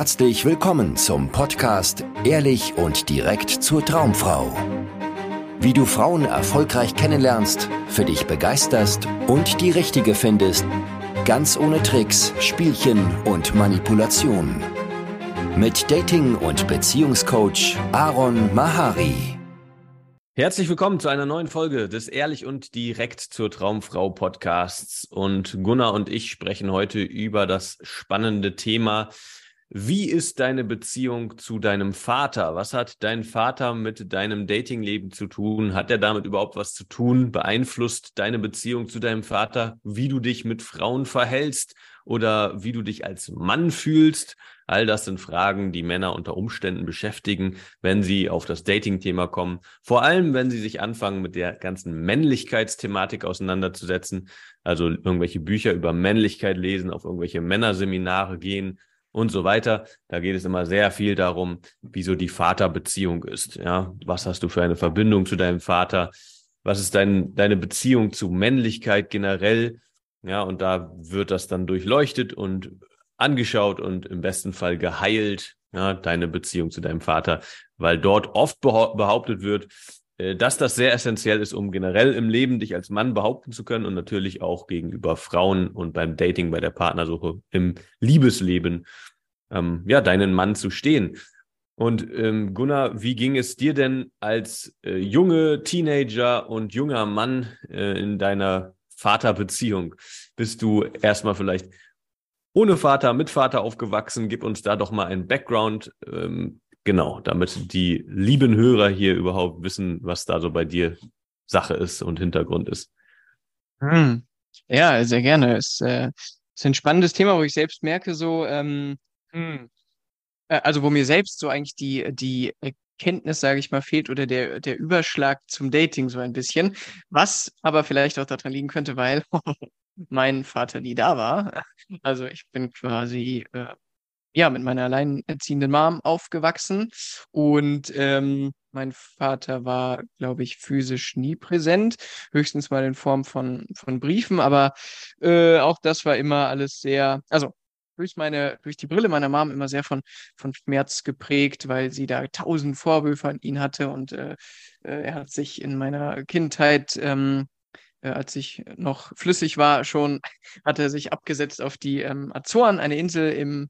Herzlich willkommen zum Podcast Ehrlich und direkt zur Traumfrau. Wie du Frauen erfolgreich kennenlernst, für dich begeisterst und die richtige findest, ganz ohne Tricks, Spielchen und Manipulation. Mit Dating- und Beziehungscoach Aaron Mahari. Herzlich willkommen zu einer neuen Folge des Ehrlich und direkt zur Traumfrau Podcasts. Und Gunnar und ich sprechen heute über das spannende Thema wie ist deine Beziehung zu deinem Vater? Was hat dein Vater mit deinem Datingleben zu tun? Hat er damit überhaupt was zu tun? Beeinflusst deine Beziehung zu deinem Vater, wie du dich mit Frauen verhältst oder wie du dich als Mann fühlst? All das sind Fragen, die Männer unter Umständen beschäftigen, wenn sie auf das Dating-Thema kommen. Vor allem, wenn sie sich anfangen, mit der ganzen Männlichkeitsthematik auseinanderzusetzen. Also irgendwelche Bücher über Männlichkeit lesen, auf irgendwelche Männerseminare gehen und so weiter. Da geht es immer sehr viel darum, wie so die Vaterbeziehung ist. Ja, was hast du für eine Verbindung zu deinem Vater? Was ist dein, deine Beziehung zu Männlichkeit generell? Ja, und da wird das dann durchleuchtet und angeschaut und im besten Fall geheilt, ja, deine Beziehung zu deinem Vater, weil dort oft behauptet wird, dass das sehr essentiell ist, um generell im Leben dich als Mann behaupten zu können und natürlich auch gegenüber Frauen und beim Dating, bei der Partnersuche im Liebesleben, ähm, ja, deinen Mann zu stehen. Und ähm, Gunnar, wie ging es dir denn als äh, junge Teenager und junger Mann äh, in deiner Vaterbeziehung? Bist du erstmal vielleicht ohne Vater, mit Vater aufgewachsen? Gib uns da doch mal einen Background. Ähm, Genau, damit die lieben Hörer hier überhaupt wissen, was da so bei dir Sache ist und Hintergrund ist. Hm. Ja, sehr gerne. Es äh, ist ein spannendes Thema, wo ich selbst merke, so, ähm, hm, äh, also wo mir selbst so eigentlich die, die Erkenntnis, sage ich mal, fehlt oder der, der Überschlag zum Dating so ein bisschen. Was aber vielleicht auch daran liegen könnte, weil mein Vater nie da war. Also ich bin quasi äh, ja, mit meiner alleinerziehenden Mom aufgewachsen. Und ähm, mein Vater war, glaube ich, physisch nie präsent, höchstens mal in Form von, von Briefen, aber äh, auch das war immer alles sehr, also durch meine, durch die Brille meiner Mom immer sehr von, von Schmerz geprägt, weil sie da tausend Vorwürfe an ihn hatte. Und äh, äh er hat sich in meiner Kindheit ähm, äh, als ich noch flüssig war, schon hat er sich abgesetzt auf die ähm, Azoren, eine Insel im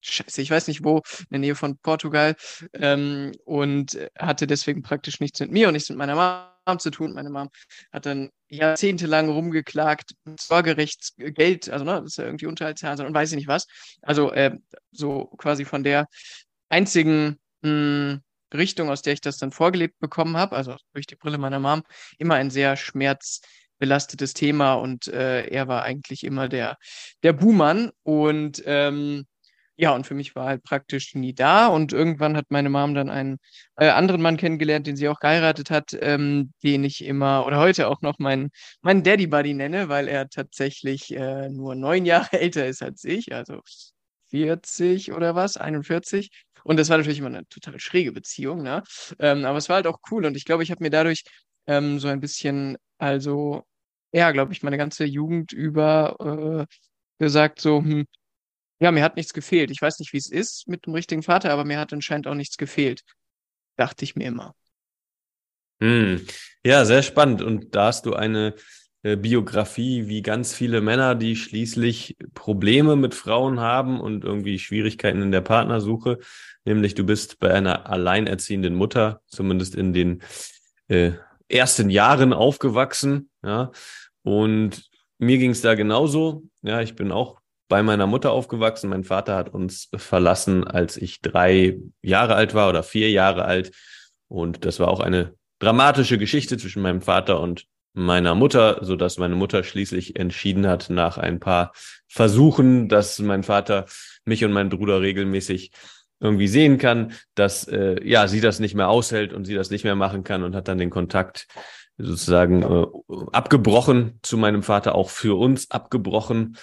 Scheiße, ich weiß nicht wo, in der Nähe von Portugal ähm, und hatte deswegen praktisch nichts mit mir und nichts mit meiner Mom zu tun. Meine Mom hat dann jahrzehntelang rumgeklagt, Sorgerechtsgeld, also ne, das ist ja irgendwie Unterhaltszahlen und weiß ich nicht was. Also äh, so quasi von der einzigen mh, hm, Richtung, aus der ich das dann vorgelebt bekommen habe, also durch die Brille meiner Mom, immer ein sehr schmerzbelastetes Thema und äh, er war eigentlich immer der, der Buhmann und ähm, ja, und für mich war halt praktisch nie da. Und irgendwann hat meine Mom dann einen äh, anderen Mann kennengelernt, den sie auch geheiratet hat, ähm, den ich immer oder heute auch noch meinen mein Daddy Buddy nenne, weil er tatsächlich äh, nur neun Jahre älter ist als ich, also 40 oder was, 41. Und das war natürlich immer eine total schräge Beziehung, ne? Ähm, aber es war halt auch cool und ich glaube, ich habe mir dadurch ähm, so ein bisschen, also, ja, glaube ich, meine ganze Jugend über äh, gesagt, so, hm, ja, mir hat nichts gefehlt. Ich weiß nicht, wie es ist mit dem richtigen Vater, aber mir hat anscheinend auch nichts gefehlt. Dachte ich mir immer. Hm. Ja, sehr spannend. Und da hast du eine äh, Biografie wie ganz viele Männer, die schließlich Probleme mit Frauen haben und irgendwie Schwierigkeiten in der Partnersuche. Nämlich du bist bei einer alleinerziehenden Mutter, zumindest in den äh, ersten Jahren aufgewachsen. Ja. Und mir ging es da genauso. Ja, ich bin auch bei meiner Mutter aufgewachsen. Mein Vater hat uns verlassen, als ich drei Jahre alt war oder vier Jahre alt. Und das war auch eine dramatische Geschichte zwischen meinem Vater und meiner Mutter, so dass meine Mutter schließlich entschieden hat, nach ein paar Versuchen, dass mein Vater mich und meinen Bruder regelmäßig irgendwie sehen kann, dass äh, ja sie das nicht mehr aushält und sie das nicht mehr machen kann und hat dann den Kontakt sozusagen äh, abgebrochen zu meinem Vater, auch für uns abgebrochen.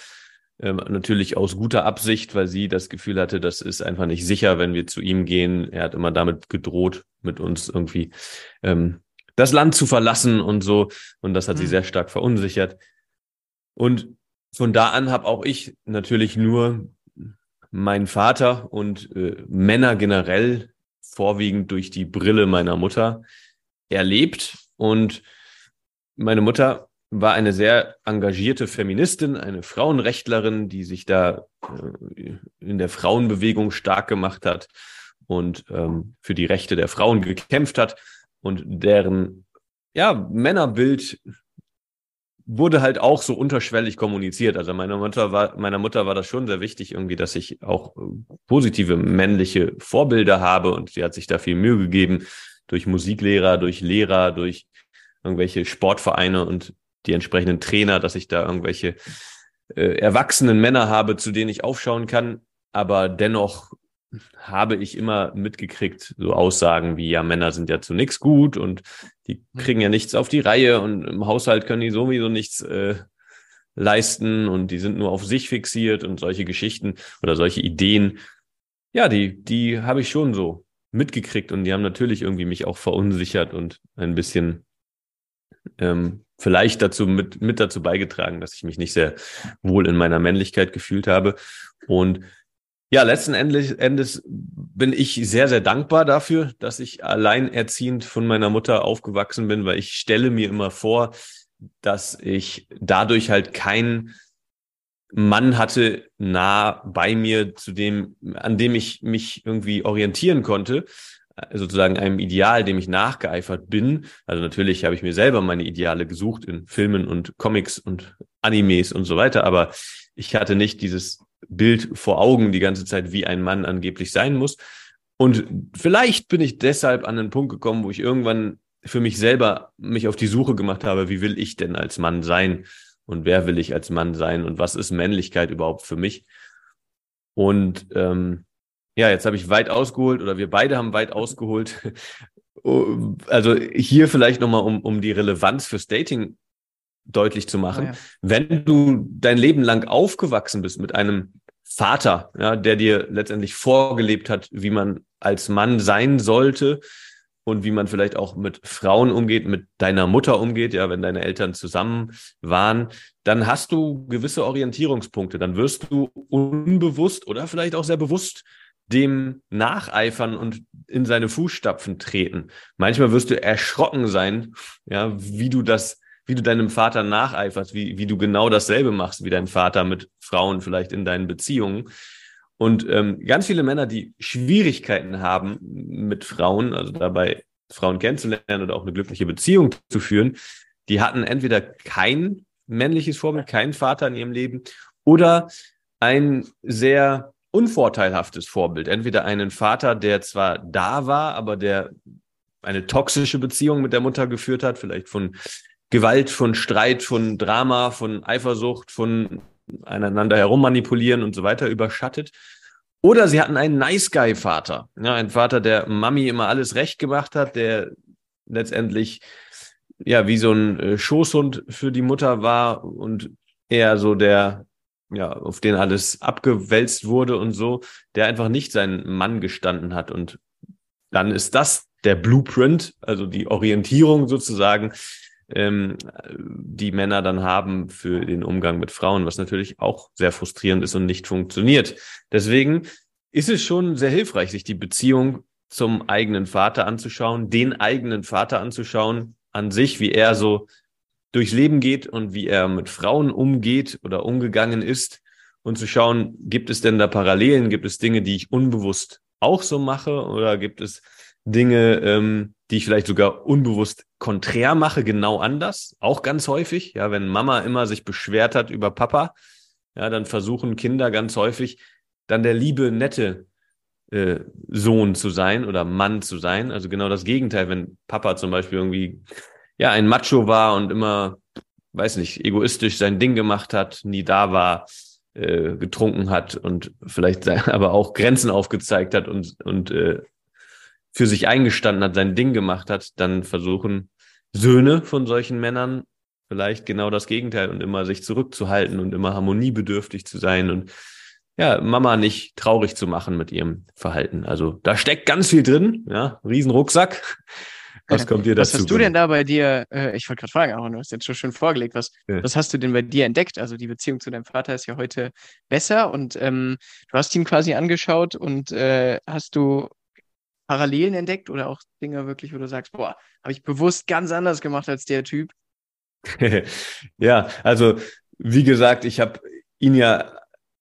Ähm, natürlich aus guter Absicht, weil sie das Gefühl hatte, das ist einfach nicht sicher, wenn wir zu ihm gehen. Er hat immer damit gedroht, mit uns irgendwie ähm, das Land zu verlassen und so. Und das hat mhm. sie sehr stark verunsichert. Und von da an habe auch ich natürlich nur meinen Vater und äh, Männer generell vorwiegend durch die Brille meiner Mutter erlebt. Und meine Mutter war eine sehr engagierte Feministin, eine Frauenrechtlerin, die sich da äh, in der Frauenbewegung stark gemacht hat und ähm, für die Rechte der Frauen gekämpft hat. Und deren ja, Männerbild wurde halt auch so unterschwellig kommuniziert. Also meiner Mutter war, meiner Mutter war das schon sehr wichtig irgendwie, dass ich auch äh, positive männliche Vorbilder habe. Und sie hat sich da viel Mühe gegeben durch Musiklehrer, durch Lehrer, durch irgendwelche Sportvereine. Und die entsprechenden Trainer, dass ich da irgendwelche äh, erwachsenen Männer habe, zu denen ich aufschauen kann. Aber dennoch habe ich immer mitgekriegt, so Aussagen wie, ja, Männer sind ja zu nichts gut und die mhm. kriegen ja nichts auf die Reihe und im Haushalt können die sowieso nichts äh, leisten und die sind nur auf sich fixiert und solche Geschichten oder solche Ideen. Ja, die, die habe ich schon so mitgekriegt und die haben natürlich irgendwie mich auch verunsichert und ein bisschen ähm, vielleicht dazu mit, mit dazu beigetragen, dass ich mich nicht sehr wohl in meiner Männlichkeit gefühlt habe. Und ja, letzten Endes, bin ich sehr, sehr dankbar dafür, dass ich alleinerziehend von meiner Mutter aufgewachsen bin, weil ich stelle mir immer vor, dass ich dadurch halt keinen Mann hatte nah bei mir, zu dem, an dem ich mich irgendwie orientieren konnte, sozusagen einem Ideal, dem ich nachgeeifert bin. Also natürlich habe ich mir selber meine Ideale gesucht in Filmen und Comics und Animes und so weiter, aber ich hatte nicht dieses Bild vor Augen die ganze Zeit, wie ein Mann angeblich sein muss. Und vielleicht bin ich deshalb an den Punkt gekommen, wo ich irgendwann für mich selber mich auf die Suche gemacht habe, wie will ich denn als Mann sein und wer will ich als Mann sein und was ist Männlichkeit überhaupt für mich? Und ähm, ja, jetzt habe ich weit ausgeholt oder wir beide haben weit ausgeholt. also hier vielleicht nochmal, um, um die Relevanz fürs Dating deutlich zu machen. Oh ja. Wenn du dein Leben lang aufgewachsen bist mit einem Vater, ja, der dir letztendlich vorgelebt hat, wie man als Mann sein sollte und wie man vielleicht auch mit Frauen umgeht, mit deiner Mutter umgeht, ja, wenn deine Eltern zusammen waren, dann hast du gewisse Orientierungspunkte. Dann wirst du unbewusst oder vielleicht auch sehr bewusst dem nacheifern und in seine Fußstapfen treten. Manchmal wirst du erschrocken sein, ja, wie du das wie du deinem Vater nacheiferst, wie, wie du genau dasselbe machst wie dein Vater mit Frauen vielleicht in deinen Beziehungen. Und ähm, ganz viele Männer, die Schwierigkeiten haben mit Frauen, also dabei Frauen kennenzulernen oder auch eine glückliche Beziehung zu führen, die hatten entweder kein männliches Vorbild, keinen Vater in ihrem Leben oder ein sehr unvorteilhaftes Vorbild. Entweder einen Vater, der zwar da war, aber der eine toxische Beziehung mit der Mutter geführt hat, vielleicht von Gewalt, von Streit, von Drama, von Eifersucht, von einander herummanipulieren und so weiter überschattet. Oder sie hatten einen Nice Guy Vater, ja, ein Vater, der Mami immer alles recht gemacht hat, der letztendlich ja wie so ein äh, Schoßhund für die Mutter war und eher so der ja, auf den alles abgewälzt wurde und so, der einfach nicht seinen Mann gestanden hat und dann ist das der Blueprint, also die Orientierung sozusagen, ähm, die Männer dann haben für den Umgang mit Frauen, was natürlich auch sehr frustrierend ist und nicht funktioniert. Deswegen ist es schon sehr hilfreich, sich die Beziehung zum eigenen Vater anzuschauen, den eigenen Vater anzuschauen, an sich, wie er so durchs Leben geht und wie er mit Frauen umgeht oder umgegangen ist und zu schauen, gibt es denn da Parallelen, gibt es Dinge, die ich unbewusst auch so mache oder gibt es Dinge, ähm, die ich vielleicht sogar unbewusst konträr mache, genau anders, auch ganz häufig. Ja, wenn Mama immer sich beschwert hat über Papa, ja, dann versuchen Kinder ganz häufig dann der liebe, nette äh, Sohn zu sein oder Mann zu sein. Also genau das Gegenteil, wenn Papa zum Beispiel irgendwie ja ein Macho war und immer, weiß nicht, egoistisch sein Ding gemacht hat, nie da war, äh, getrunken hat und vielleicht aber auch Grenzen aufgezeigt hat und und äh, für sich eingestanden hat, sein Ding gemacht hat, dann versuchen Söhne von solchen Männern vielleicht genau das Gegenteil und immer sich zurückzuhalten und immer harmoniebedürftig zu sein und ja, Mama nicht traurig zu machen mit ihrem Verhalten. Also da steckt ganz viel drin, ja, Riesenrucksack. Was kommt dir dazu? Was hast du denn da bei dir, äh, ich wollte gerade fragen, aber du hast jetzt schon schön vorgelegt, was, ja. was hast du denn bei dir entdeckt? Also die Beziehung zu deinem Vater ist ja heute besser und ähm, du hast ihn quasi angeschaut und äh, hast du Parallelen entdeckt oder auch Dinge wirklich, wo du sagst, boah, habe ich bewusst ganz anders gemacht als der Typ? ja, also wie gesagt, ich habe ihn ja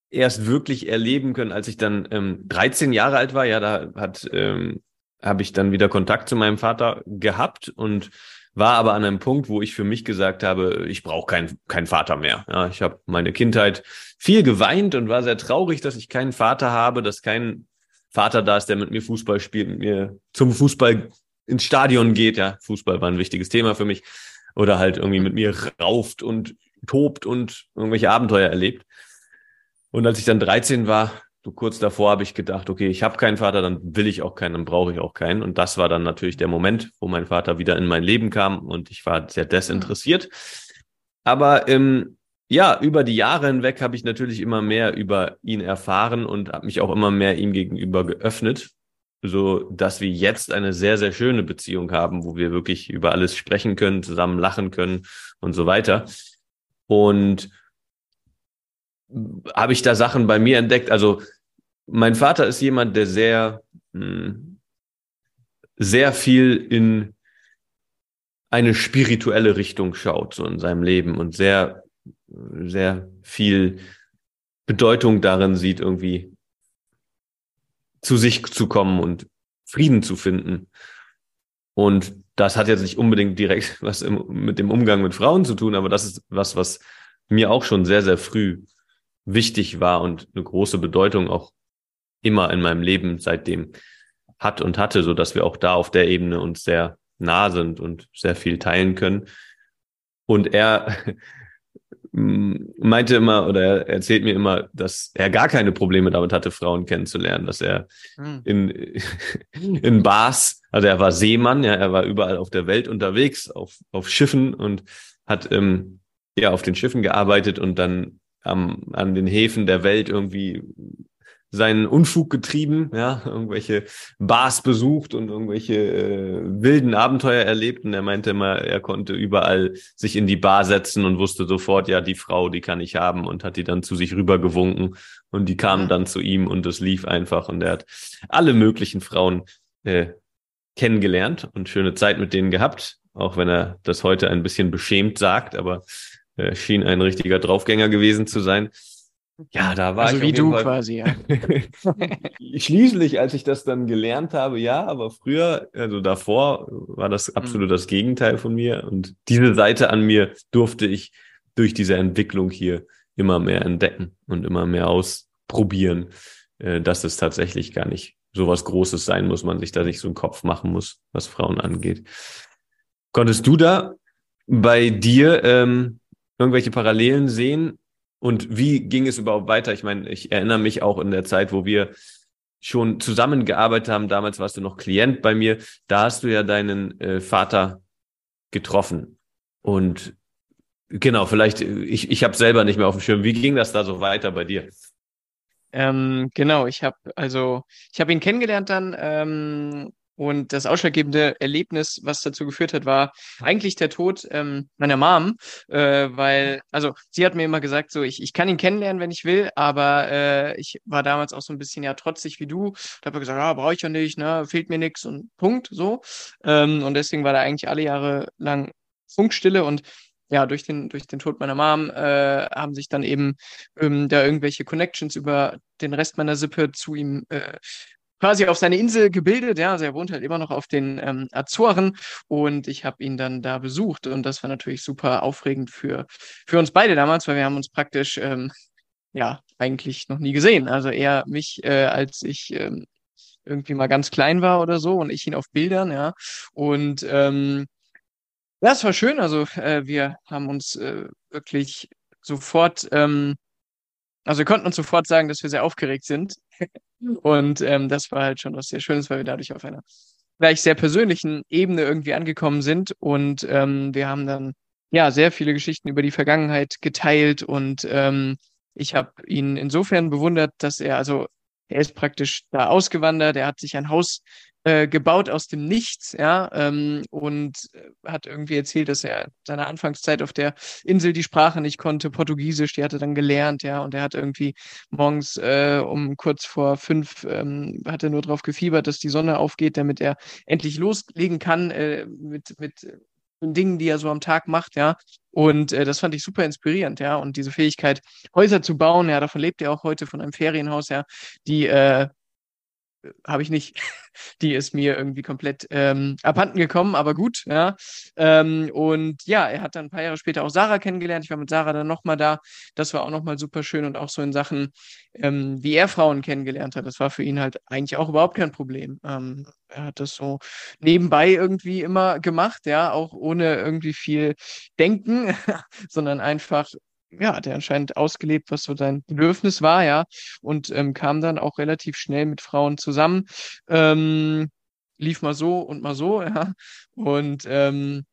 erst wirklich erleben können, als ich dann ähm, 13 Jahre alt war. Ja, da hat ähm, habe ich dann wieder Kontakt zu meinem Vater gehabt und war aber an einem Punkt, wo ich für mich gesagt habe, ich brauche keinen keinen Vater mehr. Ja, ich habe meine Kindheit viel geweint und war sehr traurig, dass ich keinen Vater habe, dass kein Vater da ist, der mit mir Fußball spielt, mit mir zum Fußball ins Stadion geht. Ja, Fußball war ein wichtiges Thema für mich. Oder halt irgendwie mit mir rauft und tobt und irgendwelche Abenteuer erlebt. Und als ich dann 13 war, so kurz davor habe ich gedacht, okay, ich habe keinen Vater, dann will ich auch keinen, dann brauche ich auch keinen. Und das war dann natürlich der Moment, wo mein Vater wieder in mein Leben kam und ich war sehr desinteressiert. Aber ähm, ja, über die Jahre hinweg habe ich natürlich immer mehr über ihn erfahren und habe mich auch immer mehr ihm gegenüber geöffnet, so dass wir jetzt eine sehr, sehr schöne Beziehung haben, wo wir wirklich über alles sprechen können, zusammen lachen können und so weiter. Und habe ich da Sachen bei mir entdeckt. Also mein Vater ist jemand, der sehr, hm, sehr viel in eine spirituelle Richtung schaut, so in seinem Leben und sehr, sehr viel Bedeutung darin sieht, irgendwie zu sich zu kommen und Frieden zu finden. Und das hat jetzt nicht unbedingt direkt was im, mit dem Umgang mit Frauen zu tun, aber das ist was, was mir auch schon sehr, sehr früh wichtig war und eine große Bedeutung auch immer in meinem Leben seitdem hat und hatte, so dass wir auch da auf der Ebene uns sehr nah sind und sehr viel teilen können. Und er meinte immer oder er erzählt mir immer, dass er gar keine Probleme damit hatte, Frauen kennenzulernen, dass er hm. in, in Bars, also er war Seemann, ja, er war überall auf der Welt unterwegs, auf, auf Schiffen und hat ähm, ja auf den Schiffen gearbeitet und dann am, an den Häfen der Welt irgendwie seinen Unfug getrieben, ja, irgendwelche Bars besucht und irgendwelche äh, wilden Abenteuer erlebt. Und er meinte immer, er konnte überall sich in die Bar setzen und wusste sofort, ja, die Frau, die kann ich haben und hat die dann zu sich rübergewunken. Und die kamen dann zu ihm und es lief einfach. Und er hat alle möglichen Frauen äh, kennengelernt und schöne Zeit mit denen gehabt, auch wenn er das heute ein bisschen beschämt sagt, aber äh, schien ein richtiger Draufgänger gewesen zu sein. Ja, da war also ich. wie du Fall quasi, ja. Schließlich, als ich das dann gelernt habe, ja, aber früher, also davor, war das mhm. absolut das Gegenteil von mir. Und diese Seite an mir durfte ich durch diese Entwicklung hier immer mehr entdecken und immer mehr ausprobieren, äh, dass es tatsächlich gar nicht so was Großes sein muss, man sich da nicht so einen Kopf machen muss, was Frauen angeht. Konntest du da bei dir ähm, irgendwelche Parallelen sehen? Und wie ging es überhaupt weiter? Ich meine, ich erinnere mich auch in der Zeit, wo wir schon zusammengearbeitet haben. Damals warst du noch Klient bei mir. Da hast du ja deinen äh, Vater getroffen. Und genau, vielleicht, ich, ich habe selber nicht mehr auf dem Schirm. Wie ging das da so weiter bei dir? Ähm, genau, ich habe also, ich habe ihn kennengelernt dann ähm, und das ausschlaggebende Erlebnis, was dazu geführt hat, war eigentlich der Tod ähm, meiner Mom, äh, weil, also sie hat mir immer gesagt, so ich, ich kann ihn kennenlernen, wenn ich will, aber äh, ich war damals auch so ein bisschen ja trotzig wie du. Da habe gesagt, ah, brauche ich ja nicht, ne, fehlt mir nichts und Punkt, so. Ähm, und deswegen war da eigentlich alle Jahre lang Funkstille und ja, durch den, durch den Tod meiner Mom äh, haben sich dann eben ähm, da irgendwelche Connections über den Rest meiner Sippe zu ihm äh, quasi auf seine Insel gebildet. Ja, also er wohnt halt immer noch auf den ähm, Azoren und ich habe ihn dann da besucht und das war natürlich super aufregend für, für uns beide damals, weil wir haben uns praktisch ähm, ja eigentlich noch nie gesehen. Also er mich, äh, als ich ähm, irgendwie mal ganz klein war oder so und ich ihn auf Bildern, ja. Und ähm, das war schön. Also äh, wir haben uns äh, wirklich sofort ähm, also wir konnten uns sofort sagen, dass wir sehr aufgeregt sind. Und ähm, das war halt schon was sehr Schönes, weil wir dadurch auf einer gleich sehr persönlichen Ebene irgendwie angekommen sind. Und ähm, wir haben dann ja sehr viele Geschichten über die Vergangenheit geteilt. Und ähm, ich habe ihn insofern bewundert, dass er, also er ist praktisch da ausgewandert, er hat sich ein Haus äh, gebaut aus dem Nichts, ja, ähm, und äh, hat irgendwie erzählt, dass er seiner Anfangszeit auf der Insel die Sprache nicht konnte, Portugiesisch, die hat er dann gelernt, ja, und er hat irgendwie morgens äh, um kurz vor fünf ähm, hat er nur darauf gefiebert, dass die Sonne aufgeht, damit er endlich loslegen kann äh, mit, mit Dingen, die er so am Tag macht, ja. Und äh, das fand ich super inspirierend, ja. Und diese Fähigkeit, Häuser zu bauen, ja, davon lebt er auch heute von einem Ferienhaus, ja, die äh, habe ich nicht. Die ist mir irgendwie komplett ähm, abhanden gekommen, aber gut, ja. Ähm, und ja, er hat dann ein paar Jahre später auch Sarah kennengelernt. Ich war mit Sarah dann nochmal da. Das war auch nochmal super schön und auch so in Sachen, ähm, wie er Frauen kennengelernt hat. Das war für ihn halt eigentlich auch überhaupt kein Problem. Ähm, er hat das so nebenbei irgendwie immer gemacht, ja, auch ohne irgendwie viel Denken, sondern einfach ja, hat er anscheinend ausgelebt, was so sein Bedürfnis war, ja, und ähm, kam dann auch relativ schnell mit Frauen zusammen. Ähm, lief mal so und mal so, ja. Und ähm,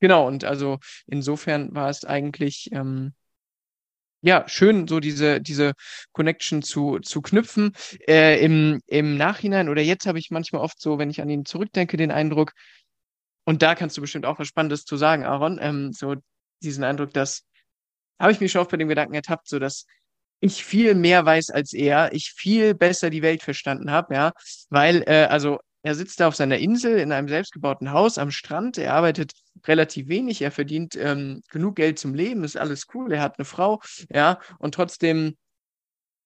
genau, und also insofern war es eigentlich ähm, ja schön, so diese, diese Connection zu, zu knüpfen. Äh, im, Im Nachhinein oder jetzt habe ich manchmal oft so, wenn ich an ihn zurückdenke, den Eindruck, und da kannst du bestimmt auch was Spannendes zu sagen, Aaron, ähm, so diesen Eindruck, dass habe ich mich schon oft bei dem Gedanken ertappt, so dass ich viel mehr weiß als er, ich viel besser die Welt verstanden habe, ja, weil, äh, also er sitzt da auf seiner Insel in einem selbstgebauten Haus am Strand, er arbeitet relativ wenig, er verdient ähm, genug Geld zum Leben, ist alles cool, er hat eine Frau, ja, und trotzdem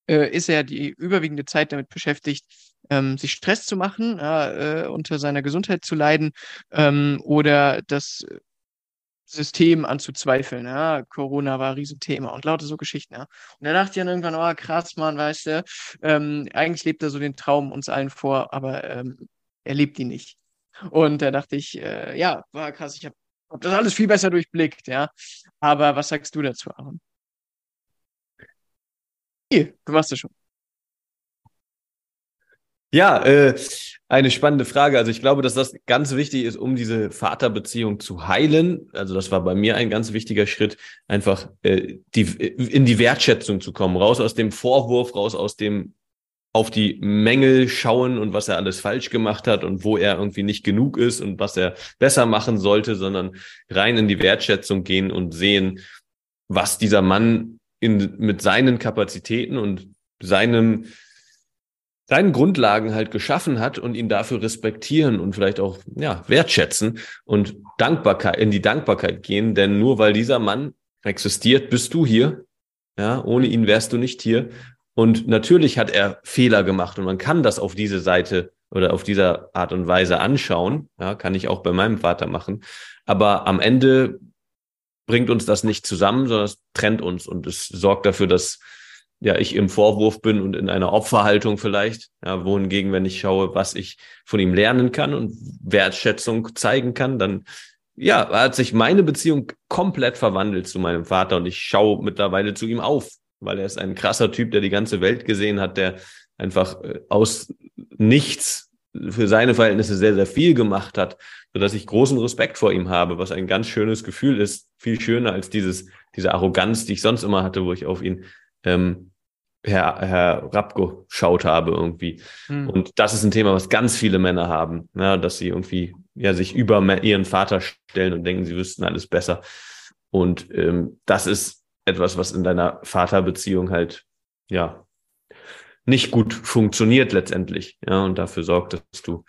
äh, ist er die überwiegende Zeit damit beschäftigt, ähm, sich Stress zu machen, äh, unter seiner Gesundheit zu leiden ähm, oder das System anzuzweifeln. Ja, Corona war ein Riesenthema und lauter so Geschichten. Ja. Und da dachte ich dann irgendwann, oh krass, Mann, weißt du, ähm, eigentlich lebt er so den Traum uns allen vor, aber ähm, er lebt ihn nicht. Und da dachte ich, äh, ja, war krass, ich habe hab das alles viel besser durchblickt, ja. Aber was sagst du dazu, Aaron? Hier, du machst es schon. Ja, äh, eine spannende Frage. Also ich glaube, dass das ganz wichtig ist, um diese Vaterbeziehung zu heilen. Also das war bei mir ein ganz wichtiger Schritt, einfach äh, die, in die Wertschätzung zu kommen, raus aus dem Vorwurf, raus aus dem auf die Mängel schauen und was er alles falsch gemacht hat und wo er irgendwie nicht genug ist und was er besser machen sollte, sondern rein in die Wertschätzung gehen und sehen, was dieser Mann in, mit seinen Kapazitäten und seinem seinen Grundlagen halt geschaffen hat und ihn dafür respektieren und vielleicht auch ja wertschätzen und Dankbarkeit in die Dankbarkeit gehen, denn nur weil dieser Mann existiert, bist du hier. Ja, ohne ihn wärst du nicht hier. Und natürlich hat er Fehler gemacht und man kann das auf diese Seite oder auf dieser Art und Weise anschauen. Ja, kann ich auch bei meinem Vater machen. Aber am Ende bringt uns das nicht zusammen, sondern es trennt uns und es sorgt dafür, dass ja, ich im Vorwurf bin und in einer Opferhaltung vielleicht, ja, wohingegen, wenn ich schaue, was ich von ihm lernen kann und Wertschätzung zeigen kann, dann ja, hat sich meine Beziehung komplett verwandelt zu meinem Vater und ich schaue mittlerweile zu ihm auf, weil er ist ein krasser Typ, der die ganze Welt gesehen hat, der einfach äh, aus nichts für seine Verhältnisse sehr, sehr viel gemacht hat, sodass ich großen Respekt vor ihm habe, was ein ganz schönes Gefühl ist, viel schöner als dieses, diese Arroganz, die ich sonst immer hatte, wo ich auf ihn ähm, her, herabgeschaut habe irgendwie. Mhm. Und das ist ein Thema, was ganz viele Männer haben, ja, dass sie irgendwie ja sich über ihren Vater stellen und denken, sie wüssten alles besser. Und ähm, das ist etwas, was in deiner Vaterbeziehung halt ja nicht gut funktioniert letztendlich, ja, und dafür sorgt, dass du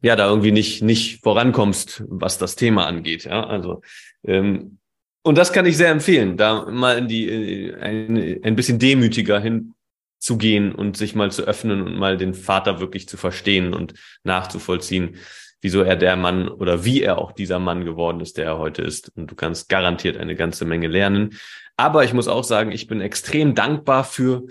ja da irgendwie nicht nicht vorankommst, was das Thema angeht, ja. Also ähm, und das kann ich sehr empfehlen, da mal in die, ein, ein bisschen demütiger hinzugehen und sich mal zu öffnen und mal den Vater wirklich zu verstehen und nachzuvollziehen, wieso er der Mann oder wie er auch dieser Mann geworden ist, der er heute ist. Und du kannst garantiert eine ganze Menge lernen. Aber ich muss auch sagen, ich bin extrem dankbar für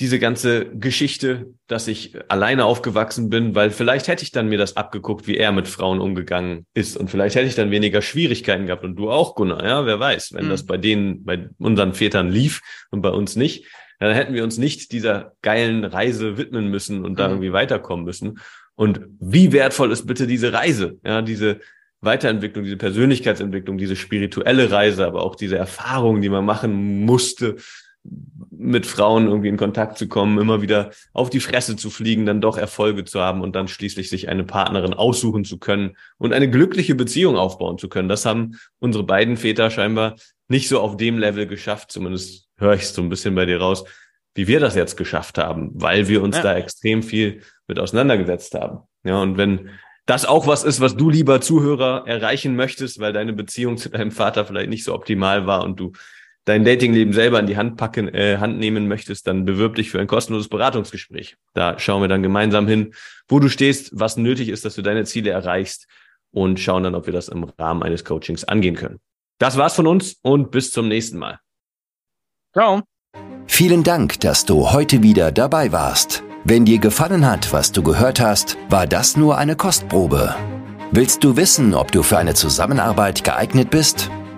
diese ganze Geschichte, dass ich alleine aufgewachsen bin, weil vielleicht hätte ich dann mir das abgeguckt, wie er mit Frauen umgegangen ist und vielleicht hätte ich dann weniger Schwierigkeiten gehabt und du auch, Gunnar, ja, wer weiß, wenn mhm. das bei denen, bei unseren Vätern lief und bei uns nicht, dann hätten wir uns nicht dieser geilen Reise widmen müssen und mhm. da irgendwie weiterkommen müssen. Und wie wertvoll ist bitte diese Reise, ja, diese Weiterentwicklung, diese Persönlichkeitsentwicklung, diese spirituelle Reise, aber auch diese Erfahrungen, die man machen musste, mit Frauen irgendwie in Kontakt zu kommen, immer wieder auf die Fresse zu fliegen, dann doch Erfolge zu haben und dann schließlich sich eine Partnerin aussuchen zu können und eine glückliche Beziehung aufbauen zu können. Das haben unsere beiden Väter scheinbar nicht so auf dem Level geschafft, zumindest höre ich es so ein bisschen bei dir raus, wie wir das jetzt geschafft haben, weil wir uns ja. da extrem viel mit auseinandergesetzt haben. Ja, und wenn das auch was ist, was du lieber Zuhörer erreichen möchtest, weil deine Beziehung zu deinem Vater vielleicht nicht so optimal war und du dein Datingleben selber in die Hand packen, äh, Hand nehmen möchtest, dann bewirb dich für ein kostenloses Beratungsgespräch. Da schauen wir dann gemeinsam hin, wo du stehst, was nötig ist, dass du deine Ziele erreichst und schauen dann, ob wir das im Rahmen eines Coachings angehen können. Das war's von uns und bis zum nächsten Mal. Ciao. Vielen Dank, dass du heute wieder dabei warst. Wenn dir gefallen hat, was du gehört hast, war das nur eine Kostprobe. Willst du wissen, ob du für eine Zusammenarbeit geeignet bist?